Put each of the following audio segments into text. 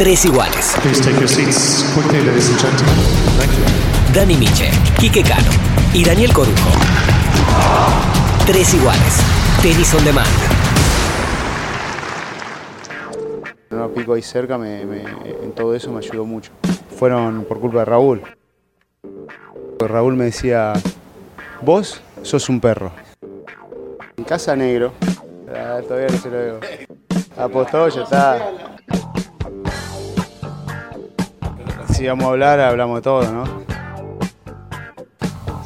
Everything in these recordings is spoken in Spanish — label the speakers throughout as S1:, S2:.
S1: tres iguales. Dani Miche, Quique Cano y Daniel Corujo. Tres iguales. Tenis on demand.
S2: No pico ahí cerca, me- me- en todo eso me ayudó mucho. Fueron por culpa de Raúl. Raúl me decía, vos sos un perro. En casa negro. Ah, todavía no se lo veo. Apostó, ya está. Si vamos a hablar, hablamos de todo, ¿no?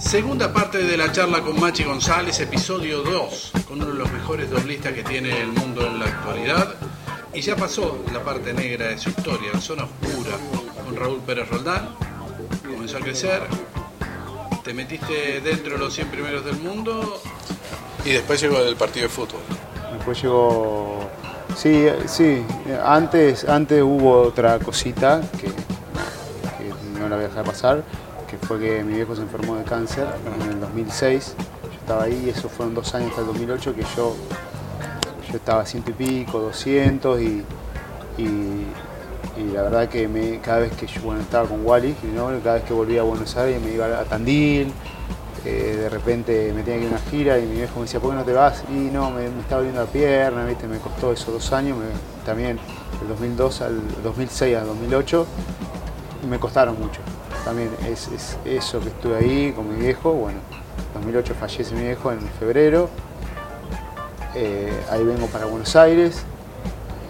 S3: Segunda parte de la charla con Machi González, episodio 2, con uno de los mejores doblistas que tiene el mundo en la actualidad. Y ya pasó la parte negra de su historia, la zona oscura, con Raúl Pérez Roldán. Comenzó a crecer, te metiste dentro de los 100 primeros del mundo y después llegó el partido de fútbol.
S2: Después llegó. Sí, sí. Antes, antes hubo otra cosita que, voy a dejar pasar, que fue que mi viejo se enfermó de cáncer en el 2006. Yo estaba ahí, eso fueron dos años hasta el 2008 que yo, yo estaba ciento y pico, 200 y, y, y la verdad que cada vez que yo bueno, estaba con Wally, ¿no? cada vez que volvía a Buenos Aires me iba a Tandil, eh, de repente me tenía que ir a una gira y mi viejo me decía, ¿por qué no te vas? Y no, me, estaba doliendo la pierna, ¿viste? me costó esos dos años, también del 2002 al 2006 al 2008, me costaron mucho. También es, es eso que estuve ahí con mi viejo, bueno, 2008 fallece mi viejo en febrero, eh, ahí vengo para Buenos Aires,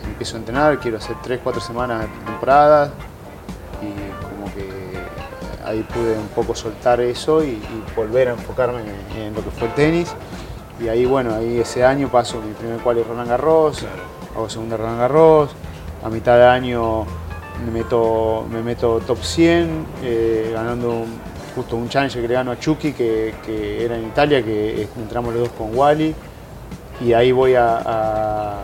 S2: empiezo a entrenar, quiero hacer 3, 4 semanas de temporada y como que ahí pude un poco soltar eso y, y volver a enfocarme en, lo que fue el tenis. Y ahí, bueno, ahí ese año paso mi primer cual Roland Garros, hago segunda Roland Garros, a mitad de año me meto, me meto top 100, eh, ganando justo un challenge que le gano a Chucky, que, que era en Italia, que entramos los dos con Wally, y ahí voy a, a,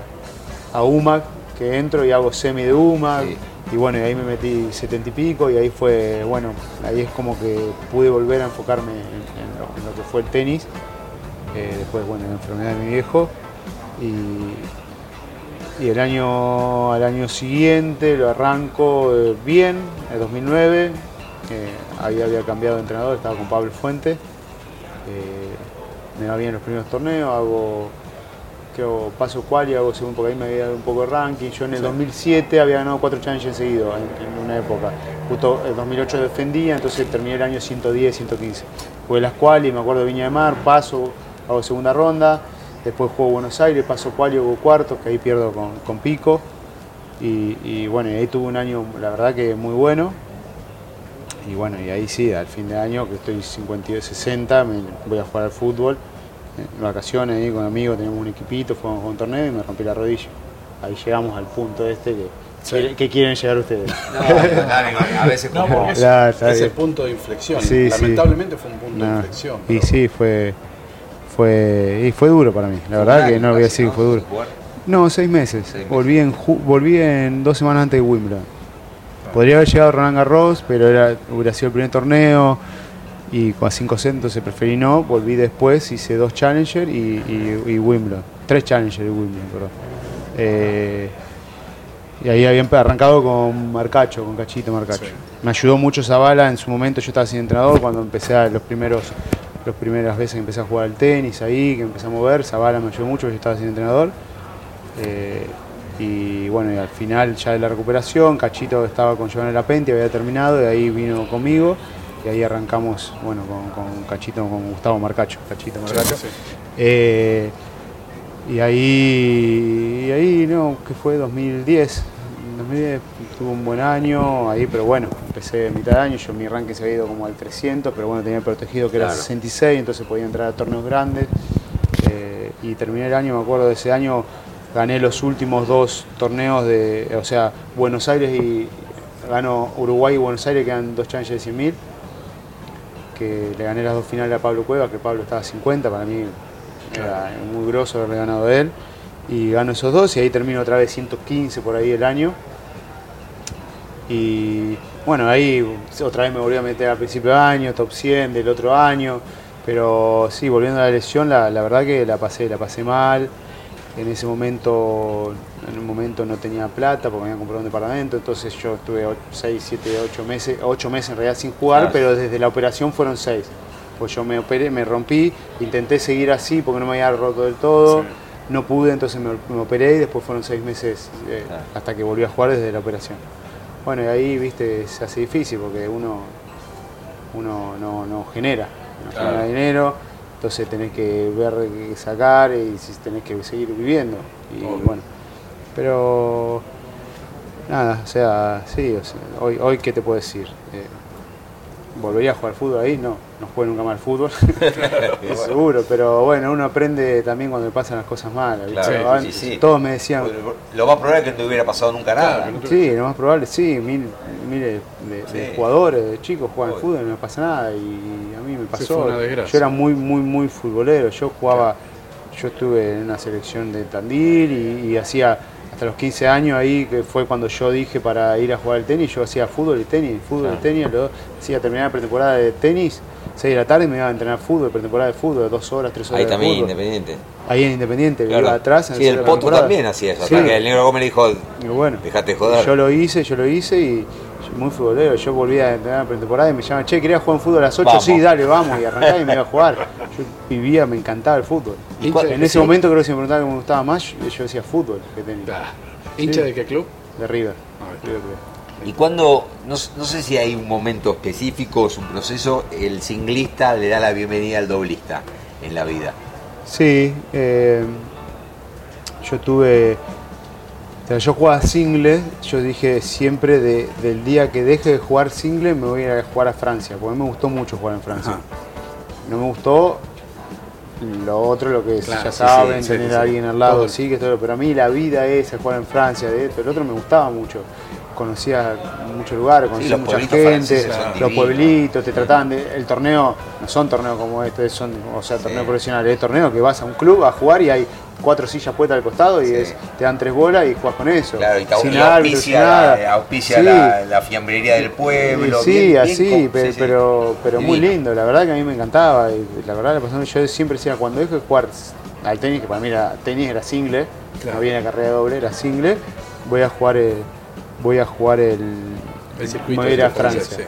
S2: a UMAC, que entro y hago semi de UMAC, y bueno, y ahí me metí 70 y pico, y ahí fue, bueno, ahí es como que pude volver a enfocarme en, en lo, en lo que fue el tenis, eh, después, bueno, la enfermedad de mi viejo, y, y el año, al año siguiente lo arranco eh, bien, el 2009, eh, ahí había cambiado de entrenador, estaba con Pablo Fuente, eh, me va bien los primeros torneos, hago, creo, paso cual y hago segundo, porque ahí me había dado un poco de ranking, yo en el 2007 había ganado cuatro challenges seguidos en, en una época, justo el 2008 defendía, entonces terminé el año 110, 115, jugué las quali, me acuerdo de Viña de Mar, paso, hago segunda ronda, después juego Buenos Aires, paso cual y hago cuartos, que ahí pierdo con, con Pico, y, y bueno, y ahí tuve un año, la verdad que muy bueno, y bueno, y ahí sí, al fin de año, que estoy 52, 60, me voy a jugar al fútbol. En vacaciones ahí con amigos, teníamos un equipito, fuimos a un torneo y me rompí la rodilla. Ahí llegamos al punto este que, que, que quieren llegar ustedes.
S4: a veces
S3: No, porque es,
S2: Claro,
S3: es el punto de inflexión.
S2: Sí, sí.
S3: Lamentablemente fue un punto de inflexión.
S2: Y sí, fue, fue, y fue duro para mí. La verdad que no lo voy a decir que fue duro. No, seis meses.
S4: Seis meses.
S2: Volví, en ju- volví en dos semanas antes de Wimbledon. Podría haber llegado Roland Garros, pero era, hubiera sido el primer torneo y con 5 centos se preferí no. Volví después, hice dos Challenger y, y- y Wimbledon. Tres Challenger y Wimbledon, perdón. Eh, y ahí había arrancado con Marcacho, con Cachito Marcacho.
S3: Sí.
S2: Me ayudó mucho Zavala en su momento, yo estaba sin entrenador cuando empecé a los primeros las primeras veces que empecé a jugar al tenis ahí, que empecé a mover, Zavala me ayudó mucho, yo estaba sin entrenador. Eh, y bueno, y al final ya de la recuperación, Cachito estaba con Giovanni Lapenti, había terminado, y ahí vino conmigo, y ahí arrancamos, bueno, con, con Cachito, con Gustavo Marcacho, Cachito Marcacho.
S3: Sí, sí.
S2: Eh, y ahí, y ahí, no, que fue 2010. En 2010 tuve un buen año ahí, pero bueno, empecé a mitad de año, yo mi ranking se había ido como al 300, pero bueno, tenía protegido que era
S4: Claro.
S2: 66, entonces podía entrar a torneos grandes. Eh, y terminé el año, me acuerdo de ese año, gané los últimos dos torneos de, o sea, Buenos Aires y gano Uruguay y Buenos Aires, que eran dos challenges de 100.000 que le gané las dos finales a Pablo Cueva, que Pablo estaba a 50, para mí era muy groso haberle ganado a él. Y gano esos dos y ahí termino otra vez 115 por ahí el año. Y bueno, ahí otra vez me volví a meter a principio de año, top 100 del otro año. Pero sí, volviendo a la lesión, la, la verdad que la pasé, la pasé mal. En ese momento en un momento no tenía plata porque me habían comprado un departamento, entonces yo estuve 6, 7, 8 meses, 8 meses en realidad sin jugar,
S5: Claro.
S2: pero desde la operación fueron 6. Pues yo me operé, me rompí, intenté seguir así porque no me había roto del todo,
S3: Sí.
S2: No pude, entonces me, me operé y después fueron 6 meses eh,
S5: Claro.
S2: hasta que volví a jugar desde la operación. Bueno, y ahí, viste, se hace difícil porque uno, uno no, no genera, no
S5: Claro.
S2: genera dinero, entonces tenés que ver qué sacar y tenés que seguir viviendo. Y
S3: Obvio.
S2: bueno, pero nada, o sea, sí, o sea, hoy, hoy qué te puedo decir. Eh, ¿Volvería a jugar fútbol ahí? No, no jugué nunca más al fútbol, seguro, pero bueno, uno aprende también cuando le pasan las cosas malas. ¿viste?
S5: Claro,
S2: Antes
S5: sí, sí.
S2: Todos me decían,
S5: Lo más probable es que no te hubiera pasado nunca nada.
S3: Claro,
S2: Sí, lo más probable, sí, mil, miles de, de
S5: Sí.
S2: jugadores, de chicos juegan fútbol y no pasa nada y a mí me pasó. yo era muy, muy, muy futbolero, yo jugaba, yo estuve en una selección de Tandil y, y hacía hasta los 15 años ahí, que fue cuando yo dije para ir a jugar al tenis, yo hacía fútbol y tenis, fútbol
S5: Claro.
S2: y tenis, luego hacía terminar la pretemporada de tenis, 6 de la tarde y me iba a entrenar fútbol, pretemporada de fútbol, dos horas, tres horas
S5: Ahí
S2: de
S5: también,
S2: fútbol.
S5: independiente.
S2: Ahí en Independiente,
S5: Claro.
S2: iba atrás. en
S5: Sí, el Poto también hacía eso.
S2: Sí.
S5: Hasta que el negro Gómez le dijo,
S2: Y bueno,
S5: dejate joder.
S2: yo lo hice, yo lo hice y muy futbolero. Yo volví a entrenar en pretemporada y me llaman, che, ¿querías jugar un fútbol a las 8?
S5: Vamos.
S2: Sí, dale, vamos. Y arrancaba y me iba a jugar. Yo vivía, me encantaba el fútbol.
S3: ¿Y cuál-
S2: en ese
S3: sí?
S2: momento creo que si me preguntaban qué me gustaba más, yo yo decía fútbol que tenis.
S3: Claro. ¿Hincha
S2: Sí.
S3: de qué club?
S2: De River.
S3: Ah.
S2: River.
S5: Y cuando, no, no sé si hay un momento específico, es un proceso, el singlista le da la bienvenida al doblista en la vida.
S2: Sí, eh, yo tuve. Sea, yo jugaba single, yo dije siempre de- del día que deje de jugar single me voy a ir a jugar a Francia, porque a mí me gustó mucho jugar en Francia.
S3: Ajá.
S2: No me gustó lo otro, lo que
S3: Claro,
S2: ya
S3: sí,
S2: saben,
S3: sí,
S2: tener
S3: sí,
S2: a alguien al lado,
S3: Todo.
S2: sí, que todo, pero a mí la vida esa, jugar en Francia, de esto, el otro me gustaba mucho. Conocía muchos lugares, conocía mucha gente, los
S5: divinos.
S2: pueblitos, te trataban de. El torneo, no son torneos como este, son, o sea, torneos profesionales, es torneo que vas a un club a jugar y hay cuatro sillas puestas al costado y
S5: Sí.
S2: es- te dan tres bolas y juegas con eso.
S5: Claro, y, te-
S2: sin
S5: y
S2: árbitro, sin
S5: auspicia,
S2: nada.
S5: la, auspicia
S2: Sí.
S5: la, la fiambrería del pueblo.
S2: Sí,
S5: bien- bien
S2: así,
S5: con-
S2: pe-
S5: sí, sí.
S2: pero, pero muy lindo, la verdad que a mí me encantaba. Y la verdad, la pasó- yo siempre decía, cuando dejo de jugar al tenis, que para mí era, tenis era single,
S3: Claro.
S2: no había una carrera doble, era single, voy a jugar el, voy a jugar el,
S3: El circuito
S2: voy a ir a
S3: de Francia,
S2: Francia.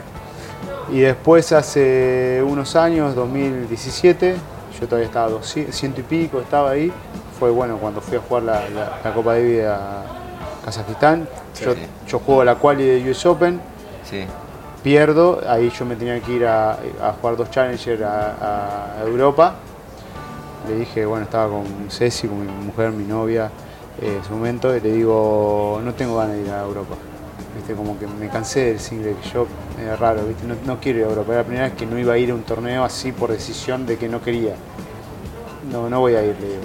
S2: Y después hace unos años, 2017, yo todavía estaba 200, ciento y pico, estaba ahí. Fue bueno cuando fui a jugar la, la- la Copa Davis a Kazajistán.
S5: Sí,
S2: yo,
S5: sí.
S2: yo juego la quali de US Open,
S5: Sí.
S2: pierdo, ahí yo me tenía que ir a, a jugar dos Challenger a, a Europa. Le dije, bueno, estaba con Ceci, con mi mujer, mi novia, eh, en su momento, y le digo, no tengo ganas de ir a Europa. Viste, como que me cansé del single, que yo, era raro, ¿viste? No, no quiero ir a Europa. Era la primera vez que no iba a ir a un torneo así por decisión de que no quería. No, no voy a ir, le digo.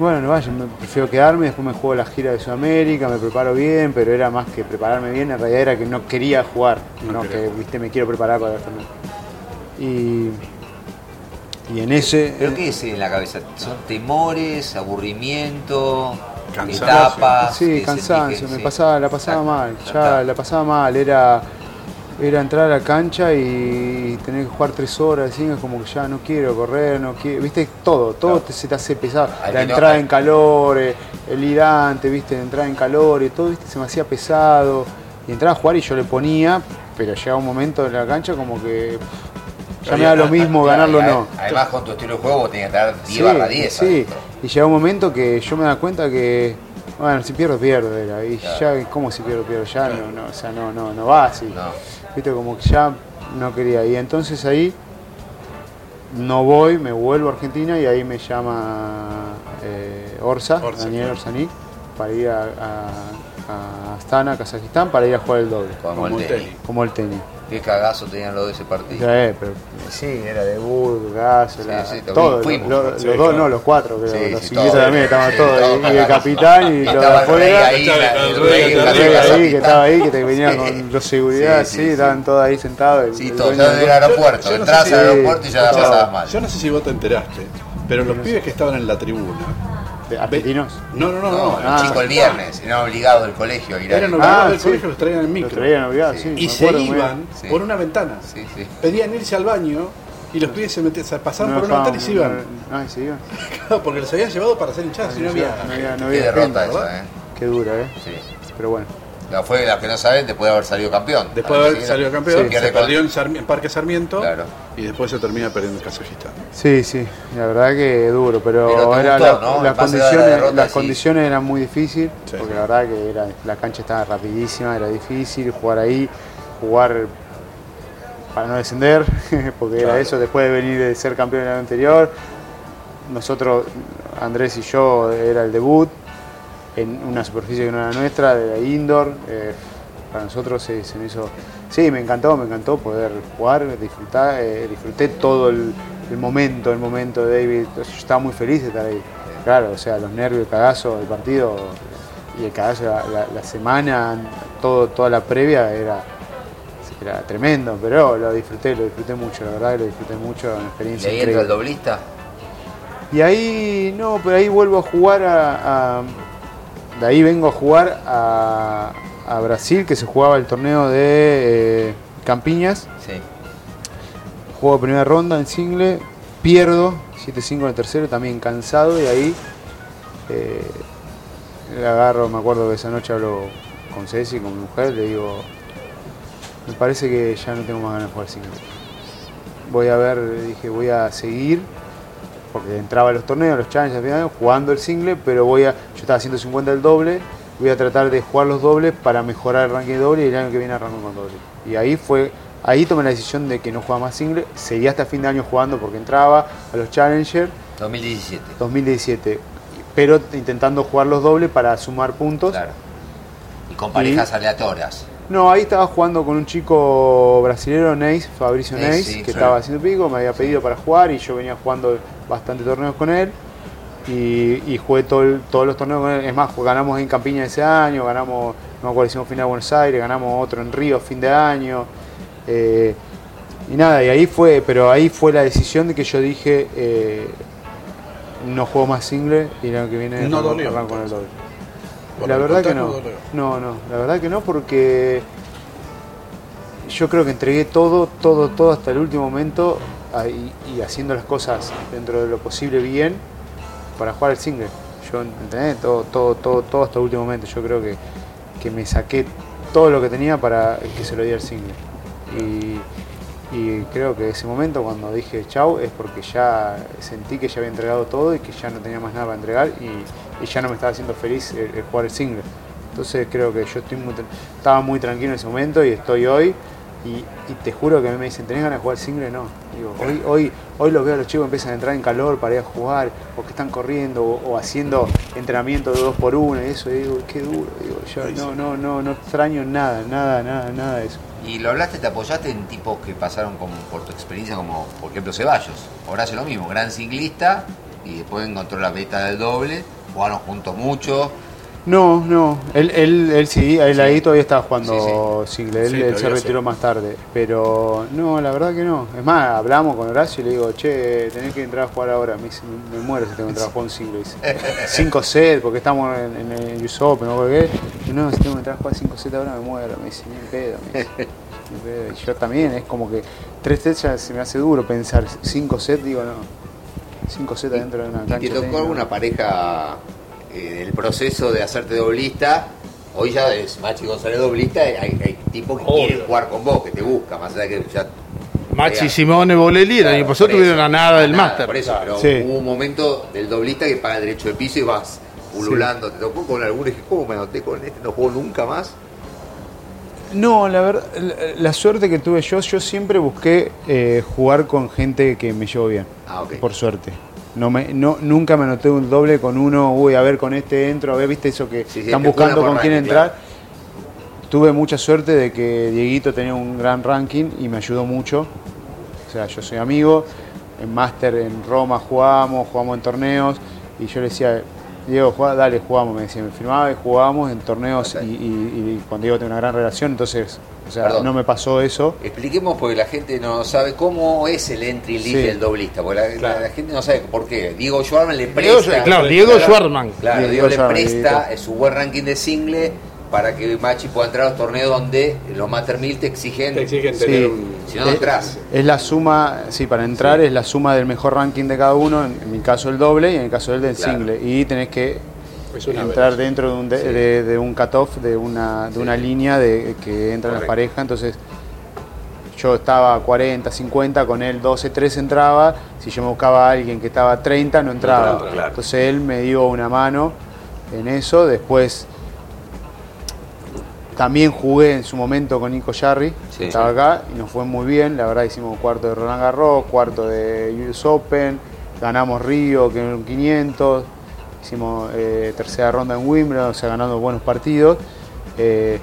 S2: Bueno, no vaya, me prefiero quedarme, después me juego la gira de Sudamérica, me preparo bien, pero era más que prepararme bien, en realidad era que no quería jugar,
S3: No
S2: que viste me quiero preparar para el torneo. Y, y en ese
S5: ¿Pero qué es en la cabeza? ¿Son temores, aburrimiento,
S3: Cansancio.
S5: etapas?
S2: Sí, cansancio, me
S5: sí.
S2: pasaba, la pasaba
S5: Exacto,
S2: mal,
S5: ya
S2: la pasaba mal, era, era entrar a la cancha y tener que jugar tres horas, así, es como que ya no quiero correr, no quiero, viste, todo, todo
S5: Claro.
S2: te- se te hace pesado, la
S5: no-
S2: entrada en calor, el ir antes, viste, entrar en calor y todo, viste, se me hacía pesado, y entraba a jugar y yo le ponía, pero llegaba un momento en la cancha como que ya me da lo mismo ganarlo o no.
S5: Además, con tu estilo de juego vos tenías que estar 10
S2: Sí,
S5: barra 10.
S2: sí. Y llega un momento que yo me da cuenta que, bueno, si pierdo, pierdo. Era. Y
S5: Claro.
S2: ya, ¿cómo si pierdo, pierdo? Ya no, no, o sea, no, no, no va así.
S5: No.
S2: Viste, como que ya no quería. Y entonces ahí no voy, me vuelvo a Argentina y ahí me llama eh, Orsa,
S3: Orsa,
S2: Daniel
S3: claro.
S2: Orsani, para ir a, a, a Astana, Kazajistán, para ir a jugar el doble,
S5: Como,
S3: Como
S5: el
S3: el
S5: tenis.
S3: tenis.
S2: como el tenis.
S5: Qué cagazo tenían los de ese partido.
S2: Ya, eh, pero sí, era de Burg, Gas,
S5: Sí,
S2: la-
S5: sí, lo
S2: todo,
S5: vi, fuimos.
S2: lo- los
S3: Sí,
S2: dos, no, los cuatro, creo,
S5: Sí,
S2: los
S5: sí, todos.
S2: también estaban
S5: Sí,
S2: todos,
S5: todos
S2: y el capitán y
S5: Y
S2: los de afuera,
S5: ahí,
S2: que estaba ahí, que te venía
S5: Sí.
S2: con los seguridad,
S5: Sí,
S2: sí,
S5: sí, sí.
S2: estaban todos ahí sentados.
S5: Sí,
S2: el
S5: todos ya
S2: del-
S5: aeropuerto.
S3: si-
S5: al aeropuerto y ya la pasabas mal.
S3: Yo no sé si vos te enteraste, pero los pibes que estaban en la tribuna.
S2: ¿Argentinos?
S3: No, no, no,
S5: No,
S3: no.
S2: Ah.
S5: chicos el viernes, eran obligados del colegio a ir
S3: Eran obligados
S2: Ah,
S3: del
S2: sí.
S3: colegio, los traían en
S2: Los
S3: micro.
S2: traían obligados, sí.
S3: y se
S2: acuerdo
S3: iban
S5: Sí.
S3: por una ventana.
S5: Sí, sí.
S3: Pedían irse al baño y los pibes se, metían, se pasaban
S2: No
S3: por una ventana y se iban.
S2: No, y se iban.
S3: Porque los habían llevado para hacer hinchadas y no había.
S2: No había, no
S5: Qué
S2: había
S5: derrota
S2: gente,
S5: esa,
S3: ¿verdad?
S5: eh.
S2: qué dura, ¿eh?
S5: Sí.
S2: Pero bueno.
S5: No fue, los que no saben, después de haber salido campeón.
S3: Después de haber
S5: Sí,
S3: salido campeón,
S2: Sí.
S3: se perdió en, Sarmi- en Parque Sarmiento
S5: Claro.
S3: y después se termina perdiendo en Kazajistán.
S2: Sí, sí, la verdad que duro, pero,
S5: Pero te
S2: era
S5: gustó,
S2: la-
S5: ¿no?
S2: las
S5: la
S2: condiciones,
S5: derrota,
S2: las
S5: sí.
S2: condiciones eran muy difíciles,
S3: Sí.
S2: porque la verdad que era, la cancha estaba rapidísima, era difícil jugar ahí, jugar para no descender, porque
S5: Claro.
S2: era eso, después de venir de ser campeón el año anterior, nosotros, Andrés y yo, era el debut en una superficie que no era nuestra, de la indoor, eh, para nosotros se, se me hizo, sí, me encantó, me encantó poder jugar, disfrutar, eh, disfruté todo el, el momento, el momento de David, yo estaba muy feliz de estar ahí, claro, o sea, los nervios, el cagazo del partido y el cagazo la, la- la semana, todo, toda la previa era era tremendo, pero lo disfruté, lo disfruté mucho, la verdad que lo disfruté mucho, una
S5: ¿Y
S2: experiencia
S5: ahí entra el doblista?
S2: Y ahí, no, pero ahí vuelvo a jugar a, a- de ahí vengo a jugar a, a Brasil, que se jugaba el torneo de eh, Campiñas,
S5: Sí.
S2: juego de primera ronda en single, pierdo 7-5 en el tercero, también cansado, y ahí eh, le agarro, me acuerdo que esa noche hablo con Ceci, con mi mujer, le digo, me parece que ya no tengo más ganas de jugar single. Voy a ver, dije, voy a seguir, porque entraba a los torneos, los challenges, jugando el single, pero voy a, yo estaba haciendo 50 el doble, voy a tratar de jugar los dobles para mejorar el ranking de doble y el año que viene arranco con doble. Y ahí fue, ahí tomé la decisión de que no jugaba más single, seguí hasta fin de año jugando porque entraba a los challenger
S5: 2017.
S2: 2017, pero intentando jugar los dobles para sumar puntos.
S5: Claro. Y con parejas aleatorias.
S2: No, ahí estaba jugando con un chico brasilero, Neis, Fabricio
S5: Neis, sí,
S2: que
S5: sí.
S2: estaba haciendo pico, me había pedido para jugar y yo venía jugando bastante torneos con él. Y, y jugué todo el- todos los torneos con él. Es más, ganamos en Campiña ese año, ganamos, no me acuerdo, hicimos final de Buenos Aires, ganamos otro en Río fin de año. Eh, y nada, y ahí fue, pero ahí fue la decisión de que yo dije, eh, no juego más single y el año que viene
S3: No
S2: con el doble. La verdad que no.
S3: dolió.
S2: No, no, la verdad que no porque yo creo que entregué todo, todo, todo hasta el último momento y, y haciendo las cosas dentro de lo posible bien para jugar el single. Yo entendé todo, todo, todo, todo hasta el último momento. Yo creo que, que me saqué todo lo que tenía para que se lo diera el single. Y, y creo que ese momento cuando dije chau es porque ya sentí que ya había entregado todo y que ya no tenía más nada para entregar y, y ya no me estaba haciendo feliz el, el jugar el single. Entonces creo que yo estoy muy, estaba muy tranquilo en ese momento y estoy hoy. Y, y te juro que a mí me dicen, ¿tenés ganas de jugar single? No. Digo, hoy, hoy, hoy los veo a los chicos que empiezan a entrar en calor para ir a jugar, o que están corriendo, o, o haciendo entrenamiento de dos por uno y eso, y digo, qué duro. Digo, yo no, no, no, no extraño nada, nada, nada, nada de eso.
S5: Y lo hablaste, te apoyaste en tipos que pasaron como, por tu experiencia, como por ejemplo Ceballos. Ahora hace lo mismo, gran ciclista y después encontró la meta del doble, jugaron juntos mucho.
S2: No, no, él, él, él sí, él
S5: Sí.
S2: ahí todavía estaba jugando single, él,
S3: Sí,
S2: él se retiró
S3: sí.
S2: más tarde, pero no, la verdad que no. Es más, hablamos con Horacio y le digo, che, tenés que entrar a jugar ahora, me dice, me muero si tengo que entrar a jugar un single, dice. 5 sets, porque estamos en, en el US Open, no qué, y no, si tengo que entrar a jugar 5 sets ahora me muero, me dice, ni en pedo, me dice. Ni. Y yo también, es como que 3 sets ya se me hace duro pensar, 5 sets, digo, no. 5 sets adentro de una
S5: ¿Y
S2: cancha.
S5: te
S2: de
S5: tocó alguna pareja eh, en el proceso de hacerte doblista? Hoy ya es Machi González doblista, hay, hay tipos que
S3: Obvio.
S5: quieren jugar con vos, que te buscan, más allá de que ya...
S6: Machi. Simone Bolelli, el año pasado tuvieron
S5: eso.
S6: a nada del máster.
S5: Por eso, pero
S2: Sí.
S5: hubo un momento del doblista que paga el derecho de piso y vas pululando. ¿Te tocó con alguno y dije, ¿cómo me anoté con este? No juego nunca más.
S2: No, la verdad, la, la suerte que tuve yo, yo siempre busqué eh, jugar con gente que me llevo bien,
S5: Ah, ok.
S2: por suerte. No me, no, nunca me anoté un doble con uno, uy, a ver, con este entro, a ver, viste eso que
S5: Sí, sí,
S2: están buscando con quién
S5: ranking,
S2: entrar. Tuve mucha suerte de que Dieguito tenía un gran ranking y me ayudó mucho. O sea, yo soy amigo, en máster en Roma jugamos, jugamos en torneos y yo le decía, Diego, jugá, dale, jugamos, me decía, me firmaba y jugábamos en torneos y, y- y con Diego tengo una gran relación, entonces, o sea,
S5: Perdón.
S2: no me pasó eso.
S5: Expliquemos porque la gente no sabe cómo es el entry league
S2: Sí.
S5: del doblista. Porque la, la-
S3: Claro.
S5: la gente no sabe por qué. Diego Schwarman le
S6: Diego,
S5: presta.
S6: claro, Diego Schwarman.
S5: Claro,
S2: Diego
S5: Diego le
S2: Schwarman,
S5: presta su buen ranking de single para que Machi pueda entrar a los torneos donde los Master 1000 te exigen.
S3: Te exigen
S2: Sí.
S3: tener un.
S5: Si no, no entras.
S2: Es la suma, sí, para entrar es la suma del mejor ranking de cada uno, en, en mi caso el doble y en el caso del del
S5: Claro.
S2: single. Y tenés que
S3: Es una
S2: entrar dentro de un, de, de- de un cutoff, de una, de una línea de, que entran las
S5: Correcto.
S2: parejas. Entonces yo estaba a 40, 50, con él 12, 13 entraba. Si yo me buscaba a alguien que estaba a 30, no entraba.
S5: claro.
S2: Entonces él me dio una mano en eso. Después también jugué en su momento con Nico Jarry,
S5: Sí.
S2: estaba acá, y nos fue muy bien. La verdad hicimos cuarto de Roland Garros, cuarto de US Open, ganamos Río, que era un 500, hicimos eh, tercera ronda en Wimbledon, o sea, ganando buenos partidos. Eh,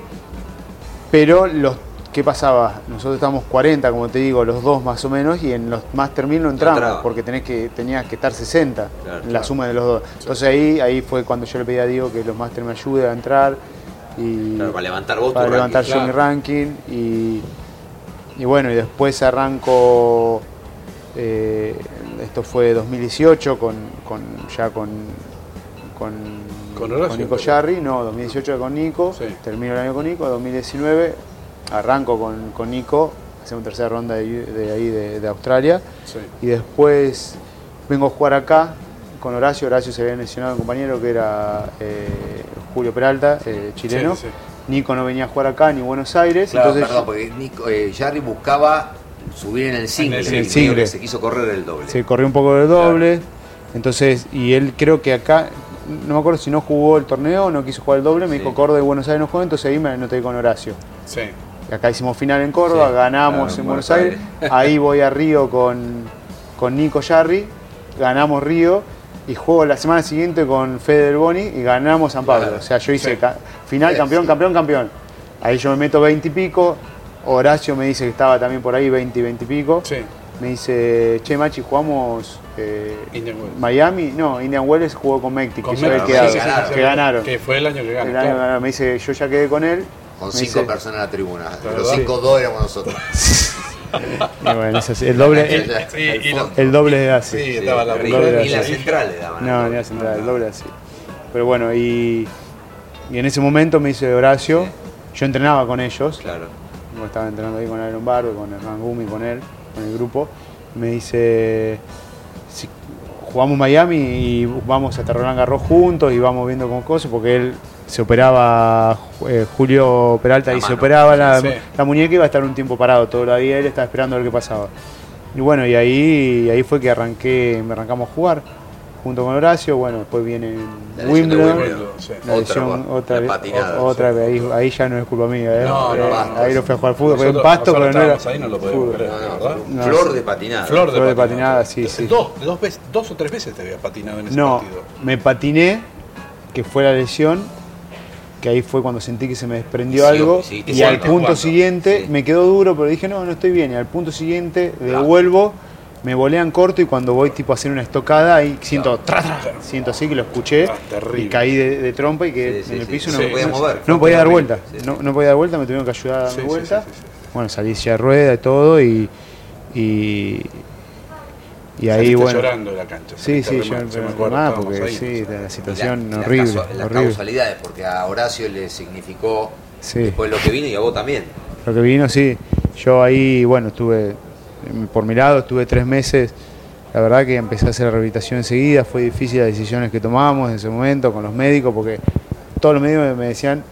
S2: pero los ¿qué pasaba? Nosotros estábamos 40, como te digo, los dos más o menos, y en los Master 1000 no entramos, porque tenés que, tenías que estar 60
S5: Claro,
S2: en la
S5: claro.
S2: suma de los dos. Entonces ahí, ahí fue cuando yo le pedí a Diego que los Master me ayude a entrar. Y
S5: Claro, para levantar vos tu
S2: para levantar
S5: ranking.
S2: yo mi ranking. Y, y bueno, y después arranco, eh, esto fue 2018, con, con- ya con, con,
S3: Con Horacio,
S2: con Nico
S3: pero-
S2: Jarry, no, 2018 con Nico,
S3: Sí.
S2: termino el año con Nico, 2019 arranco con, con Nico, hacemos tercera ronda de, de ahí de, de Australia,
S3: Sí.
S2: y después vengo a jugar acá con Horacio, Horacio se había mencionado un compañero que era eh, Julio Peralta, eh, chileno,
S3: Sí, sí.
S2: Nico no venía a jugar acá ni Buenos Aires,
S5: Claro,
S2: entonces
S5: perdón, porque Nico, eh, Jarry buscaba subir en el single.
S3: En el
S2: single.
S5: Se quiso correr el doble.
S2: se corrió un poco de doble. Entonces, y él creo que acá, no me acuerdo si no jugó el torneo no quiso jugar el doble, me
S5: Sí.
S2: dijo Córdoba y Buenos Aires no juega, entonces ahí me anoté con Horacio.
S3: Sí.
S2: Acá hicimos final en Córdoba,
S5: Sí,
S2: ganamos
S5: claro,
S2: en
S5: en
S2: Buenos Aires, ahí voy a Río con, con Nico Jarry, ganamos Río y juego la semana siguiente con Fede Del Boni y ganamos San Pablo.
S5: Claro.
S2: O sea, yo hice
S3: Sí.
S2: ca- final, campeón, campeón, campeón. Ahí yo me meto 20 y pico, Horacio me dice que estaba también por ahí 20 y 20 y pico.
S3: Sí.
S2: Me dice, che Machi, jugamos eh,
S3: Indian.
S2: Miami. No, Indian Wells jugó con Mectic,
S3: Con
S2: que ya había
S3: Messi,
S2: quedado,
S5: sí, sí, sí,
S2: que ganaron.
S3: Que fue el año que ganó.
S2: El año ganaron. Me dice, yo ya quedé con él.
S5: Con
S2: Me
S5: cinco
S2: dice-
S5: personas en la tribuna. Los cinco dos éramos nosotros.
S2: Y bueno, es así, el doble, el,
S3: Sí, y lo-
S2: el doble de así.
S3: Sí, estaba la
S2: doble
S5: Y la central le daban.
S2: No, ni la central, el doble así. Pero bueno, y, y en ese momento me dice Horacio, yo entrenaba con ellos,
S5: Claro.
S2: yo estaba entrenando ahí con Aaron Barber, con Hernán Gumi, con él, con el grupo. Me dice, si jugamos Miami y vamos hasta Roland Garros juntos y vamos viendo con cosas, porque él se operaba, eh, Julio Peralta,
S5: La
S2: y se operaba la,
S3: sí.
S2: la muñeca y iba a estar un tiempo parado todo el día, él estaba esperando a ver qué pasaba. Y bueno, y ahí, ahí fue que arranqué, me arrancamos a jugar junto con Horacio, bueno, después viene Wimbledon.
S3: Sí.
S2: La
S5: Otra,
S2: lesión, otra,
S5: la patinada,
S2: o- otra vez, ahí, ahí ya no es culpa mía, ¿eh?
S3: No, no,
S2: Eh,
S5: basta.
S2: ahí no fui a jugar fútbol, fue un pasto, pero no era
S3: ahí, no lo podemos creer.
S5: No, no.
S2: No.
S5: Flor de patinada.
S3: Flor de,
S2: Flor de
S3: patinada.
S2: sí, sí.
S3: Dos, dos, veces, dos o tres veces te había patinado en ese
S2: No,
S3: partido.
S2: me patiné, que fue la lesión, que ahí fue cuando sentí que se me desprendió
S5: Sí,
S2: algo,
S5: sí,
S2: y al punto
S3: jugando.
S2: siguiente
S5: Sí.
S2: me quedó duro, pero dije, no, no estoy bien, y al punto siguiente
S5: Claro.
S2: Me volean corto y cuando voy tipo a hacer una estocada, ahí siento, tra, tra, siento así que lo escuché,
S3: Ah,
S2: y caí de, de trompa y que
S5: Sí, sí,
S2: en el
S5: sí.
S2: piso
S5: No podía mover.
S2: no podía dar vuelta,
S5: Sí, sí.
S2: no, no podía dar vuelta, me tuvieron que ayudar a
S3: sí,
S2: vuelta.
S3: sí, sí, sí.
S2: Bueno, salí silla de rueda y todo, y, y, y ahí
S3: Saliste
S2: bueno.
S3: llorando la cancha.
S2: Sí, sí, yo
S3: me
S2: me
S3: acuerdo,
S2: más porque
S3: ahí.
S2: sí, de la
S5: la-
S2: situación
S5: las
S2: horrible,
S5: Las
S2: horrible.
S5: causalidades, porque a Horacio le significó
S2: Sí.
S5: después lo que vino y a vos también.
S2: Lo que vino, sí. Yo ahí, bueno, estuve, por mi lado, estuve tres meses. La verdad que empecé a hacer la rehabilitación enseguida. Fue difícil las decisiones que tomamos en ese momento con los médicos, porque todos los médicos me decían,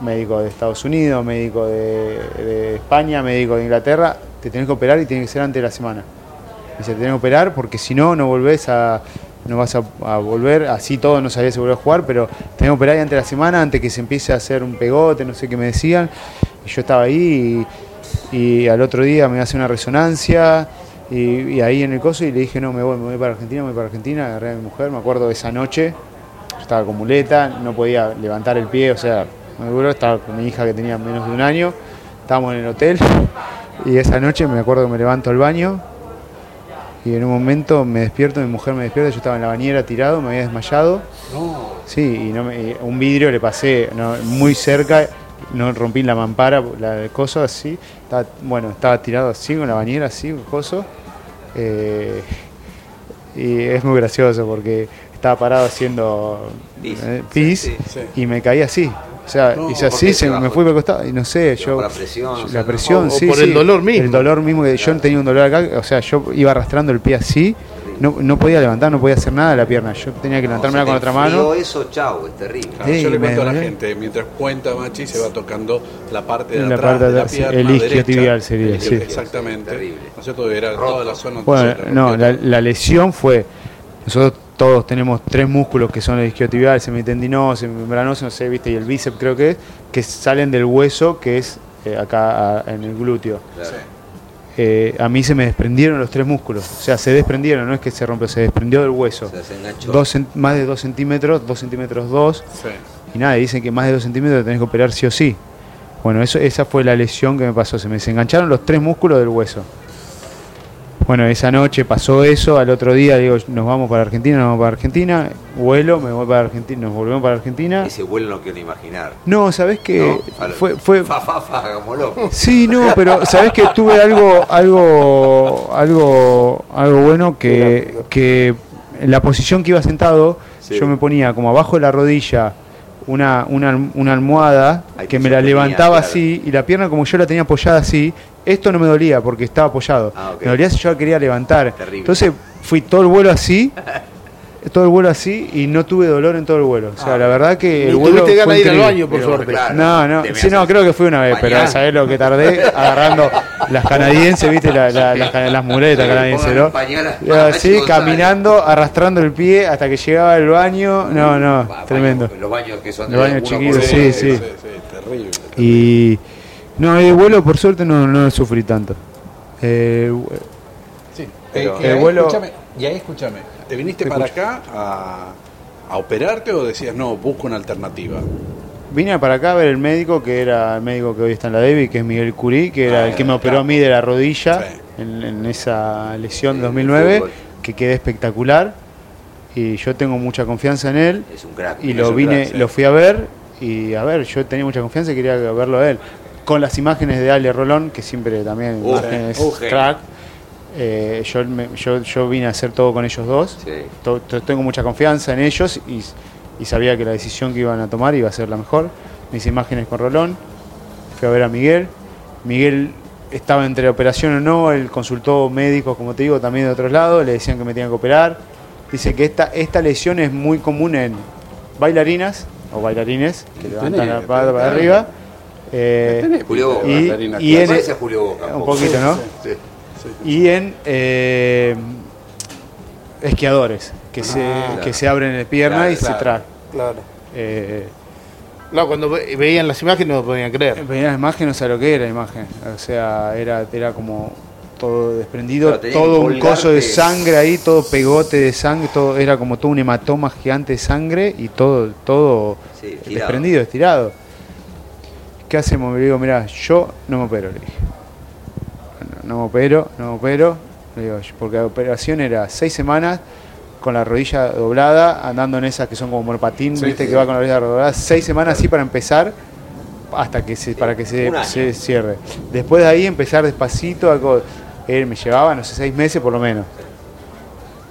S2: médico de Estados Unidos, médico de, España, médico de Inglaterra, te tenés que operar y tiene que ser antes de la semana. Dice, te tenés que operar porque si no, no volvés a. No vas a, volver, así todo no sabía si volver a jugar, pero tenés que operar antes de la semana, antes que se empiece a hacer un pegote, no sé qué me decían. Y yo estaba ahí y, al otro día me hace una resonancia y, y ahí en el coso y le dije, no, me voy, me voy para Argentina, me voy para Argentina, agarré a mi mujer, me acuerdo de esa noche, yo estaba con muleta, no podía levantar el pie, o sea, muy duro, estaba con mi hija que tenía menos de un año, estábamos en el hotel y esa noche me acuerdo que me levanto al baño y en un momento me despierto, mi mujer me despierta, yo estaba en la bañera tirado, me había desmayado,
S3: No,
S2: sí, y, no me- y un vidrio le pasé no, muy cerca, no rompí la mampara, la coso así, estaba, bueno, estaba tirado así con la bañera así, un coso, eh, y es muy gracioso porque estaba parado haciendo
S5: Pis.
S2: eh, pis
S5: Sí,
S3: sí.
S2: y me caí así. O sea,
S3: No,
S2: hice
S5: ¿por
S2: así, se me fui para el costado y no sé, yo...
S5: por la presión, o sea,
S2: la
S5: no-
S2: presión,
S6: o
S2: sí,
S6: por
S2: sí.
S6: el dolor mismo.
S2: El dolor mismo, que yo tenía un dolor acá, o sea, yo iba arrastrando el pie así no, no podía levantar, no podía hacer nada de la pierna. Yo tenía que levantármela
S5: No,
S2: con otra mano.
S5: eso, chau, es terrible.
S3: Claro,
S2: Sí,
S3: yo le cuento a la gente, mientras cuenta Machi se va tocando la parte de
S2: La
S3: atrás
S2: parte
S3: de
S2: de
S3: la pierna
S2: el isquiotibial sería,
S3: El
S2: sí.
S3: Exactamente.
S5: Terrible.
S3: ¿No es cierto? Era
S5: Roto.
S3: toda la zona.
S2: Bueno, no, la, lesión fue. Nosotros todos tenemos tres músculos que son el isquiotibial, el semitendinoso, el membranoso, no sé, viste, y el bíceps creo que es, que salen del hueso que es eh, acá a- en el glúteo.
S5: Claro.
S2: Eh, a mí se me desprendieron los tres músculos, o sea, se desprendieron, no es que se rompió, se desprendió del hueso.
S5: Se enganchó.
S2: Dos más de dos centímetros, dos centímetros dos,
S3: Sí.
S2: y nada, dicen que más de dos centímetros tenés que operar sí o sí. Bueno, eso, esa fue la lesión que me pasó, se me desengancharon los tres músculos del hueso. Bueno, esa noche pasó eso, al otro día digo, nos vamos para Argentina, nos vamos para Argentina, vuelo, me voy para Argentina, nos volvemos para Argentina.
S5: Ese vuelo no quiero ni imaginar.
S2: No, ¿sabés qué?
S5: ¿no?
S2: Fue, fue,
S5: Fa, fa, fa, como loco.
S2: Sí, no, pero sabes que tuve algo, algo, algo, algo bueno que, que en la posición que iba sentado,
S5: Sí.
S2: yo me ponía como abajo de la rodilla una, una, una almohada que me la levantaba
S5: claro.
S2: así y la pierna como yo la tenía apoyada así, esto no me dolía porque estaba apoyado.
S5: Ah.
S2: Me dolía si yo la quería levantar.
S5: Terrible.
S2: Entonces fui todo el vuelo así. Todo el vuelo así y no tuve dolor en todo el vuelo. O sea,
S5: Ah.
S2: la verdad que el vuelo.
S6: tuviste ganas de ir al baño, por suerte.
S5: claro.
S2: No, no, sí, no, creo que fui una vez, pero. ¿sabés lo que tardé? Agarrando las canadienses, ¿viste? La- la- las, muletas
S5: Sí,
S2: canadienses, ¿no?
S5: un pañal a-
S2: Y
S5: a
S2: así,
S5: Nacho González.
S2: caminando, arrastrando el pie hasta que llegaba al baño. No, no, tremendo.
S5: baños- los baños que son
S2: Los
S5: de
S2: baños
S5: uno
S2: chiquitos, sí, sí.
S3: terrible.
S2: Y. No, el vuelo, por suerte, no, no sufrí tanto. Eh,
S3: Sí.
S2: Pero-
S3: y,
S2: el vuelo-
S3: escúchame, y ahí escúchame, ¿te viniste para acá a, a operarte o decías, no, busco una alternativa?
S2: Vine para acá a ver el médico, que era el médico que hoy está en la Devi, que es Miguel Curí, que era
S3: Ah,
S2: el que me operó
S3: claro.
S2: a mí de la rodilla
S3: Sí.
S2: en, en esa lesión
S5: Sí,
S2: de 2009,
S5: fútbol.
S2: que quedé espectacular. Y yo tengo mucha confianza en él.
S5: Es un crack.
S2: Y lo vine,
S5: crack, sí.
S2: lo fui a ver. Y a ver, yo tenía mucha confianza y quería verlo a él. Con las imágenes de Ale Rolón, que siempre también
S5: Uh,
S2: imágenes
S5: uh,
S2: crack. eh, yo, me- yo, yo vine a hacer todo con ellos dos.
S5: Sí.
S2: To- to- tengo mucha confianza en ellos y, y sabía que la decisión que iban a tomar iba a ser la mejor. Mis imágenes con Rolón, fui a ver a Miguel. Miguel estaba entre operación o no, él consultó médicos, como te digo, también de otros lados, le decían que me tenían que operar. Dice que esta, esta lesión es muy común en bailarinas o bailarines que levantan la pata para arriba. Eh,
S5: Julio Boca.
S2: y, y en,
S5: Parece Julio Boca.
S2: un poquito, ¿no?
S5: Sí.
S2: y en eh, esquiadores que se,
S5: claro.
S2: que se abren de pierna
S5: Claro,
S2: y
S5: claro.
S2: se traen.
S6: Claro.
S2: Eh,
S6: No, cuando ve- veían las imágenes no podían creer.
S2: veía la imagen, no sé lo que era la imagen. O sea, era, era como todo desprendido, todo un coso de sangre ahí, todo pegote de sangre, todo era como todo un hematoma gigante de sangre y todo, todo
S5: Sí, estirado.
S2: desprendido, estirado. ¿Qué hacemos? Le digo, mira, yo no me opero, le dije. No, no me opero, no me opero. Le digo, porque la operación era seis semanas con la rodilla doblada, andando en esas que son como monopatín,
S3: Sí,
S2: viste
S3: sí.
S2: que va con la rodilla doblada, seis semanas así para empezar, hasta que se, para que se, cierre. Después de ahí empezar despacito, algo, él me llevaba, no sé, seis meses por lo menos.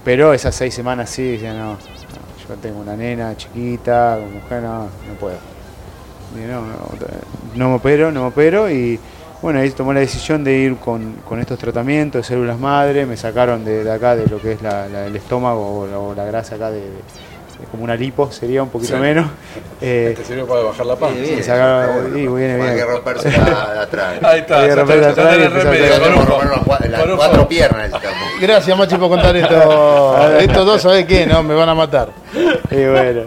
S2: Pero esas seis semanas sí, decía, no, no, yo tengo una nena chiquita, mujer, no, no puedo. Y no, no, me opero, no me opero y bueno, ahí tomé la decisión de ir con, con estos tratamientos de células madre, me sacaron de, de acá de lo que es la, la- el estómago o la, o la grasa acá de, de- de como una lipo sería un poquito
S3: Sí.
S2: menos. Eh,
S3: ¿Te sirvió para bajar la panza?
S5: Viene bien.
S2: me sacaron,
S5: Está bueno.
S2: y viene
S5: No hay
S2: bien.
S5: que romperse la atrás.
S3: Ahí está,
S2: Voy a
S3: se
S2: romper
S3: está-
S2: la
S3: se está
S2: atrás y
S3: en el
S2: empezar a
S3: remedio,
S2: hacer-
S3: con un
S5: Tenemos que
S3: poco.
S5: romper las cuatro piernas necesitamos.
S6: Gracias, Machi, por contar esto. Estos dos, ¿sabes qué? No, me van a matar.
S2: Y bueno,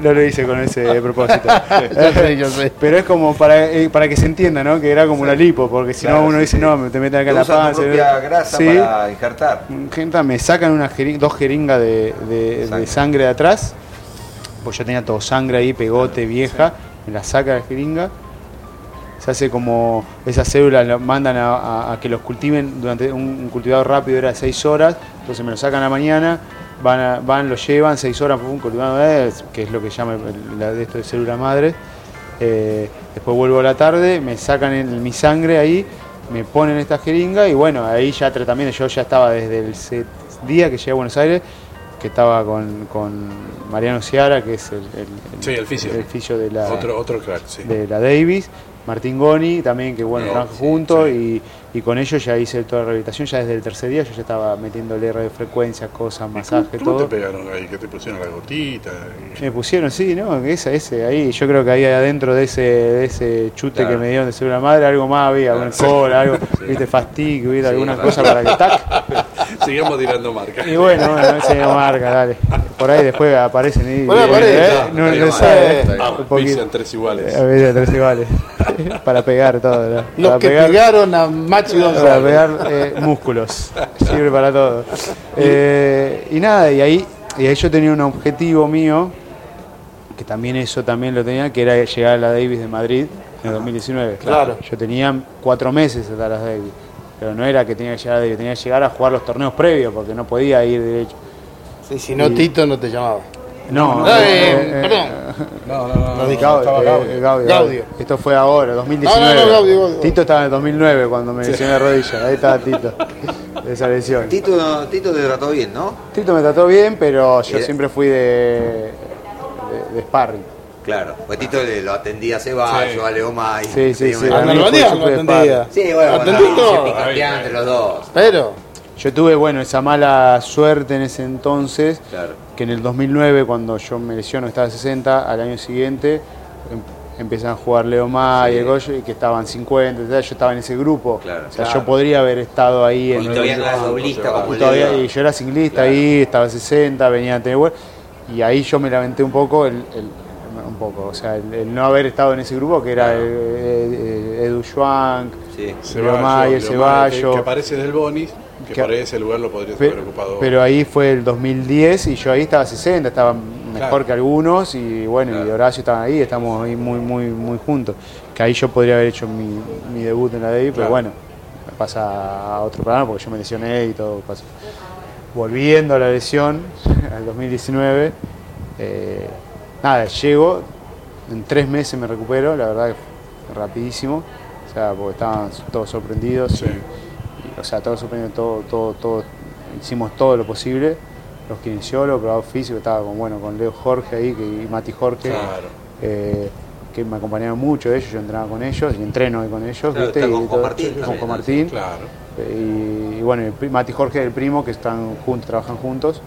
S2: no lo hice con ese propósito.
S6: Yo sé, yo sé.
S2: Pero es como para, eh, para que se entienda, ¿no? Que era como una lipo, porque si
S5: Claro,
S2: no uno
S5: sí,
S2: dice,
S5: sí.
S2: no, me te meten acá la
S5: usan tu
S2: panza.
S5: propia grasa
S2: Sí.
S5: para injertar.
S2: Gente, me sacan una jeri- dos jeringas de, de- de
S5: Sangre.
S2: de atrás, pues yo tenía todo sangre ahí, pegote, vieja, me la saca la jeringa. Se hace como esas células las mandan a, a- a que los cultiven durante un, un cultivado rápido, era seis horas, entonces me lo sacan a la mañana, van, a- van lo llevan, seis horas, un cultivado, eh, que es lo que llama la de esto de célula madre. Eh, después vuelvo a la tarde, me sacan el- mi sangre ahí, me ponen esta jeringa y bueno, ahí ya tratamiento. Yo ya estaba desde el día que llegué a Buenos Aires, que estaba con, con Mariano Ciara, que es el, el-
S3: Sí, el fisio.
S2: el fisio de la,
S3: Otro, otro crack, sí.
S2: de la Davis, Martín Goni también, que bueno,
S3: Sí,
S2: trabajan
S3: sí,
S2: juntos y y con ellos ya hice toda la rehabilitación, ya desde el tercer día yo ya estaba metiéndole radiofrecuencia, cosas, masaje,
S3: ¿Cómo
S2: todo.
S3: te pegaron ahí? ¿Qué te pusieron la gotita?
S2: Me pusieron, sí, ¿no? Esa, ese, ahí, yo creo que ahí adentro de ese, de ese chute
S5: Claro.
S2: que me dieron de ser una madre, algo más había, una cola, algo, viste, fastidio, hubiera
S5: Sí,
S2: alguna
S5: claro.
S2: cosa para que tac.
S3: Sigamos tirando marca.
S2: Y bueno, bueno, ese no marca, dale. Por ahí después aparecen ahí.
S6: Por ahí aparece,
S2: ¿eh? No, no. ¿eh?
S3: Ah,
S2: Un poquito.
S3: pisan tres iguales.
S2: A veces tres iguales. Para pegar todo, ¿no?
S6: Los
S2: Para
S6: que
S2: pegar,
S6: pegaron a Machi
S2: para
S6: González.
S2: pegar eh, músculos. Sirve para todo. Eh, y nada, y ahí, y ahí yo tenía un objetivo mío, que también eso también lo tenía, que era llegar a la Davis de Madrid en el 2019.
S6: Claro.
S2: Yo tenía cuatro meses hasta las Davis. Pero no era que tenía que llegar a Davis, tenía que llegar a jugar los torneos previos, porque no podía ir derecho.
S6: Sí, si no, Tito no te llamaba.
S2: No, eh,
S6: eh,
S2: eh,
S6: perdón.
S3: No, no, no. no,
S2: Gaudio,
S3: estaba
S2: eh,
S3: Gaudio.
S2: Gaudio,
S6: Gaudio.
S2: Esto fue ahora, 2019.
S6: No, no, no, Gaudio, Gaudio.
S2: Tito estaba en el 2009 cuando me lesioné la rodilla. Ahí estaba Tito. De esa lesión.
S5: Tito, Tito te trató bien, ¿no?
S2: Tito me trató bien, pero yo
S5: Era-
S2: siempre fui de, de, de sparring.
S5: Claro. Pues Tito le- lo atendía a Ceballos,
S3: Sí.
S5: a Leomay.
S2: Sí, sí, sí.
S6: A
S2: A mí
S6: Normandía lo atendía.
S5: Sí, bueno,
S6: ¿Atendí
S5: bueno,
S6: todo?
S5: se picanteaban entre los dos.
S6: Pero,
S2: Yo tuve, bueno, esa mala suerte en ese entonces,
S5: Claro.
S2: Que en el 2009, cuando yo me lesiono, estaba a 60, al año siguiente em- empiezan a jugar Leo May,
S5: Sí.
S2: el y que estaban 50, o sea, yo estaba en ese grupo.
S5: Claro.
S2: o sea,
S5: Claro.
S2: yo podría haber estado ahí
S5: Y
S2: en
S5: todavía no eras
S3: Banco,
S5: doblista
S3: se va.
S5: como
S2: y,
S5: el
S2: todavía, y yo era singlista
S5: Claro.
S2: ahí, estaba a 60, venía a tener y ahí yo me lamenté un poco, el, el- un poco, o sea, el, el no haber estado en ese grupo, que era
S5: Claro.
S2: el- el- Edu Schwank,
S5: Sí.
S2: Leo May, el Ceballo.
S3: Que, que aparece del Bonis, que,
S2: Que-
S3: por ahí ese lugar lo podrías haber ocupado.
S2: Pero ahí fue el 2010 y yo ahí estaba a 60, estaba mejor
S3: Claro.
S2: que algunos y bueno, y. Horacio estaba ahí, estamos ahí muy muy muy juntos. Que ahí yo podría haber hecho mi, mi debut en la Davis, pero bueno, pasa a otro programa porque yo me lesioné y todo pasó. Volviendo a la lesión, al 2019, eh, nada, llego, en tres meses me recupero, la verdad que fue rapidísimo, o sea, porque estaban todos sorprendidos.
S3: Sí.
S2: y, o sea, todos sorprendidos, todo, todo, todo, hicimos todo lo posible. Los kinesiólogos, probador físico, estaba con, bueno, con Leo Jorge ahí que, y Mati Jorge,
S3: Claro.
S2: eh, que me acompañaron mucho ellos, yo entrenaba con ellos y entreno hoy con ellos,
S5: Claro,
S2: ¿viste?
S5: está
S2: Y
S5: con Martín
S2: con
S5: también,
S2: Juan
S5: ¿no?
S2: Martín.
S3: Claro.
S2: Eh, Y, y bueno, el Mati Jorge el primo que están juntos, trabajan juntos.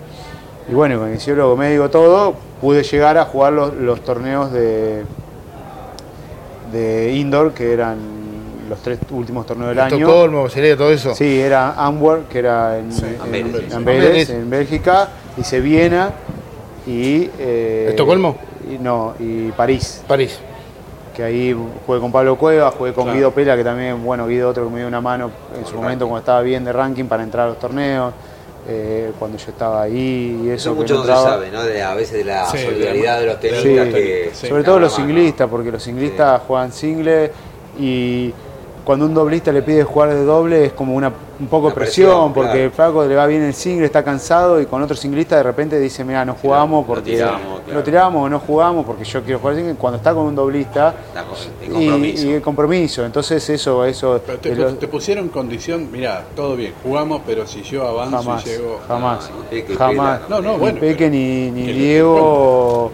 S2: Y bueno, con el fisiólogo médico todo, pude llegar a jugar los, los torneos de, de indoor, que eran los tres últimos torneos del año.
S6: Estocolmo, sería todo eso.
S2: Sí, era Antwerp, que era en,
S3: Sí,
S2: en-
S5: Amberes.
S2: en Amberes,
S6: Amberes.
S2: en Bélgica, hice Viena y... eh,
S6: ¿Estocolmo?
S2: Y, no, y París
S6: París.
S2: que ahí jugué con Pablo Cueva, jugué con
S3: Claro.
S2: Guido Pela, que también, bueno, Guido otro que me dio una mano en su momento cuando estaba bien de ranking para entrar a los torneos, eh, cuando yo estaba ahí y eso.
S5: Mucho no se sabe, ¿no? De, a veces de la
S3: Sí, de
S5: solidaridad de los tenistas
S2: Sí,
S5: que...
S3: Sí.
S2: sobre todo los singlistas, porque los singlistas juegan single y cuando un doblista le pide jugar de doble es como una un poco
S5: Una
S2: presión,
S5: presión,
S2: porque
S5: claro.
S2: el flaco le va bien el single, está cansado y con otro singlista de repente dice, mira, no jugamos
S5: lo
S2: porque
S5: tiramos, claro.
S2: lo tiramos o no jugamos porque yo quiero jugar single. Cuando está con un doblista
S5: el
S2: y-
S5: compromiso.
S2: Y, el compromiso, entonces eso, eso
S3: Pero te,
S2: de los-
S3: te pusieron condición, mira, todo bien, jugamos, pero si yo avanzo
S2: jamás,
S3: y llego.
S2: jamás,
S5: No, ni Peque,
S2: jamás,
S5: Pela,
S3: No, no,
S2: ni
S3: bueno,
S2: Peque
S3: pero-
S2: ni, ni Diego,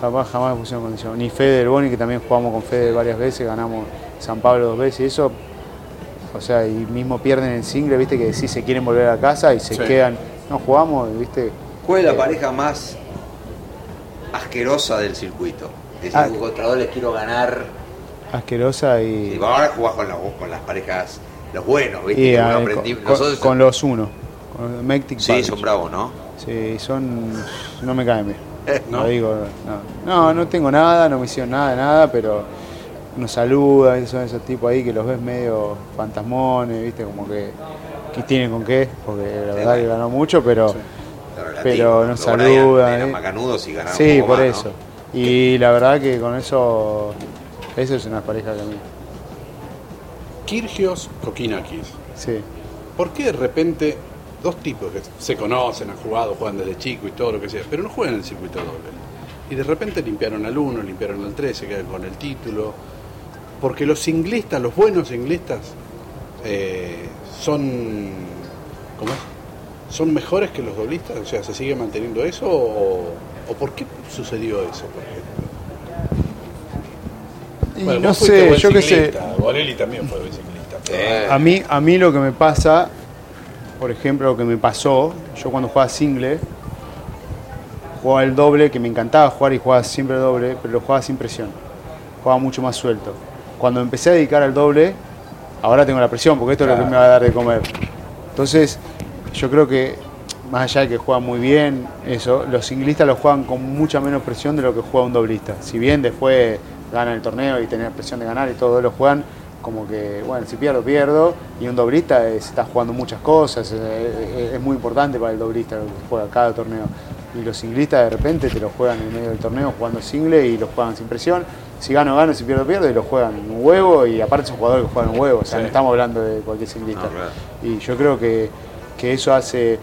S2: jamás, jamás me pusieron condición, ni Fede del Boni que también jugamos con Fede varias veces, ganamos San Pablo dos veces y eso, o sea, y mismo pierden el single, viste que sí se quieren volver a casa y se
S3: Sí.
S2: quedan, no jugamos, viste,
S5: ¿Cuál es la
S2: Eh,
S5: pareja más asquerosa del circuito? Es decir,
S2: Ah.
S5: contra dos les quiero ganar.
S2: asquerosa
S5: Y
S2: y,
S5: ahora jugás con, la- con las parejas, los buenos, ¿viste?
S2: y, ah,
S5: aprendí-
S2: con,
S5: nosotros-
S2: con los uno, con Mectic
S5: Sí, son bravos, ¿no?
S2: Sí, son. No me caen bien.
S3: ¿No?
S2: Lo digo, no. no, no tengo nada, no me hicieron nada de nada, pero nos saludan, y son esos tipos ahí que los ves medio fantasmones, viste, como que, que tienen con qué, porque la verdad que ganó mucho, pero
S5: relativo.
S2: Pero nos saludan,
S5: Eran
S2: ¿eh?
S5: macanudos y ganaron
S2: sí, por
S5: más,
S2: eso.
S5: ¿no?
S2: Y la verdad que con eso, eso es una pareja que a mí,
S3: Kirgios Kokinakis.
S2: sí.
S3: ¿Por qué de repente dos tipos que se conocen, han jugado, juegan desde chico y todo lo que sea, pero no juegan en el circuito doble? Y de repente limpiaron al 1, limpiaron al 3, se quedan con el título. Porque los singlistas, los buenos singlistas, eh, son. ¿Cómo es? ¿Son mejores que los doblistas? O sea, ¿se sigue manteniendo eso? ¿O, o por qué sucedió eso, por ejemplo?
S2: Y
S3: Bueno,
S2: no
S3: vos fuiste
S2: sé,
S3: buen
S2: yo qué sé.
S3: ciclista, Borelli también fue buen ciclista.
S2: A mí, a mí lo que me pasa, por ejemplo, lo que me pasó, yo cuando jugaba single, jugaba el doble, que me encantaba jugar y jugaba siempre doble, pero lo jugaba sin presión. Jugaba mucho más suelto. Cuando empecé a dedicar al doble, ahora tengo la presión, porque esto es lo que me va a dar de comer. Entonces, yo creo que, más allá de que juegan muy bien, eso, los singlistas lo juegan con mucha menos presión de lo que juega un doblista. Si bien después ganan el torneo y tener presión de ganar y todo, lo juegan como que, bueno, si pierdo, pierdo. Y un doblista está jugando muchas cosas, es muy importante para el doblista lo que juega cada torneo. Y los singlistas de repente te lo juegan en medio del torneo jugando single y lo juegan sin presión. Si gano, gano, si pierdo, pierdo, y lo juegan un huevo. Y aparte son jugadores que juegan un huevo, o sea, no estamos hablando de cualquier.
S5: No, claro.
S2: Y yo creo que, que eso hace.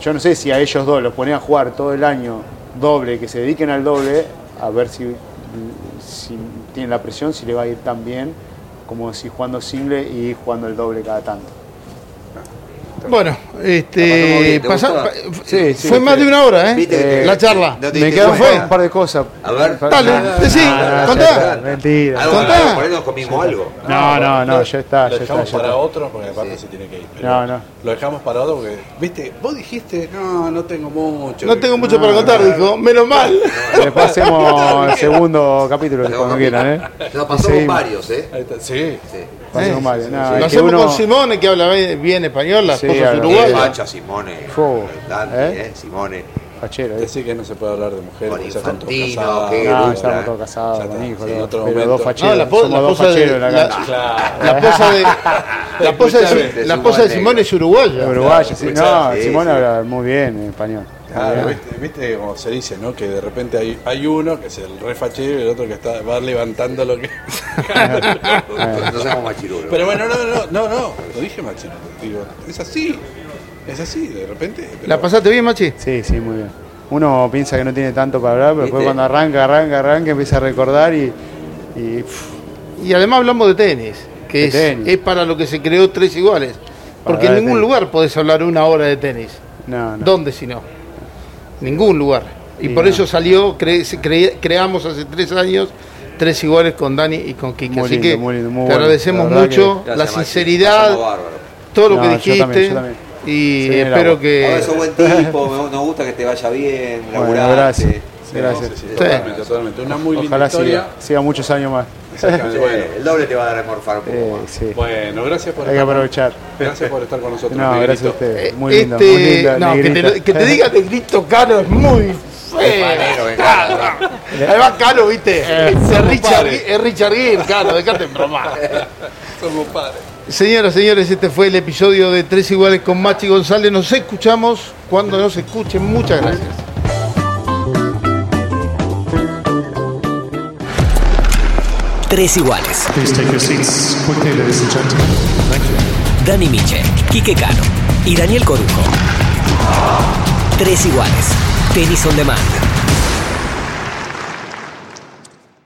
S2: Yo no sé si a ellos dos los ponía a jugar todo el año doble, que se dediquen al doble, a ver si, si tienen la presión, si le va a ir tan bien como si jugando single y jugando el doble cada tanto.
S6: Bueno, este.
S5: bien, ¿te
S6: pasa-
S5: gustó?
S6: pa-
S2: Sí, sí,
S6: fue más de una hora, ¿eh?
S5: Te-
S6: la charla.
S5: no te
S2: Me
S5: cuenta.
S2: un par de cosas.
S5: A ver.
S6: Dale, decí,
S2: no,
S6: contá.
S2: Mentira.
S5: Algo,
S6: Contá.
S5: por ahí nos comimos algo.
S2: No, no, no, ya está,
S3: Lo dejamos para otro porque aparte se tiene que ir.
S2: No, no.
S3: Lo dejamos para otro porque, viste, vos dijiste, no, no tengo mucho.
S6: No tengo mucho para contar, dijo. Menos mal.
S2: Después hacemos el segundo capítulo cuando quieran, ¿eh?
S5: Nos pasamos varios, ¿eh?
S3: Sí.
S5: Sí.
S2: Pasemos varios. No,
S6: Lo hacemos
S2: uno-
S6: con Simone, que habla bien español, la
S2: Sí,
S6: esposa es
S2: habla
S5: Qué
S2: bien.
S6: uruguaya.
S5: facha, Simone. Dante,
S2: ¿Eh?
S5: ¿eh? Simone.
S2: Fachero, ¿eh?
S3: Decir que no se puede hablar de mujeres
S5: Con Infantino,
S3: casados.
S5: que-
S2: No, estamos todos casados, con hijos,
S3: sí,
S2: pero
S3: momento.
S2: dos facheros.
S6: No, la, po-
S2: somos
S6: la
S2: dos
S6: esposa de,
S2: facheros en la
S6: la,
S2: cancha.
S3: Claro.
S6: la esposa de la esposa de, la de Simone es uruguaya.
S2: Uruguaya, sí. No,
S5: Sí,
S2: Simón
S5: sí.
S2: habla muy bien en español.
S3: Claro, viste, viste como se dice, ¿no? Que de repente hay, hay uno que es el re fachero y el otro que está va levantando lo que.
S5: No seamos machirulos.
S3: Pero bueno, no, no, no, no, lo dije machino, digo, es así, es así, de repente. pero-
S6: ¿La pasaste bien, Machi?
S2: Sí, sí, muy bien. Uno piensa que no tiene tanto para hablar, pero después
S5: ¿Viste?
S2: cuando arranca, arranca, arranca, empieza a recordar y. y pff,
S6: Y además hablamos de tenis, que
S2: De
S6: es,
S2: tenis.
S6: es para lo que se creó tres iguales. Porque en
S2: hablar de
S6: ningún
S2: tenis.
S6: lugar podés hablar una hora de tenis.
S2: no, no.
S6: ¿Dónde si no? Ningún lugar. Y
S2: Sí,
S6: por
S2: no.
S6: eso salió, cre- cre- creamos hace tres años tres iguales con Dani y con Kike. Así
S2: lindo,
S6: que
S2: muy lindo, muy
S6: te
S2: bueno.
S6: agradecemos
S2: La verdad
S6: mucho la sinceridad, todo lo
S2: No,
S6: que
S2: yo
S6: dijiste.
S2: también, yo también.
S6: Y
S2: Sí,
S6: espero que.
S5: Ahora sos buen tipo, nos gusta que te vaya bien,
S2: Bueno, gracias.
S3: Sí,
S2: Gracias.
S3: sí, totalmente, totalmente. Una muy linda
S2: Ojalá
S3: historia.
S2: siga, siga muchos años más.
S3: Exactamente, bueno.
S5: el doble te va a dar a morfar un poco
S2: Eh,
S5: más.
S2: sí.
S3: Bueno, gracias por
S2: Hay que
S3: estar con-
S2: aprovechar.
S3: Gracias por estar con nosotros.
S2: No, gracias a ustedes.
S6: Eh,
S2: Muy lindo,
S6: este,
S2: muy lindo.
S6: no, que te, lo- que te diga negrito caro es muy feo. Además, caro, viste. es, Richard, es Richard Gere, caro, dejate en broma.
S3: Somos padres.
S6: Señoras, señores, este fue el episodio de Tres Iguales con Machi González. Nos escuchamos cuando nos escuchen. Muchas gracias.
S7: Thank you.
S1: Dani Miche, Quique Cano y Daniel Corujo. Tres iguales. Tenis on demand.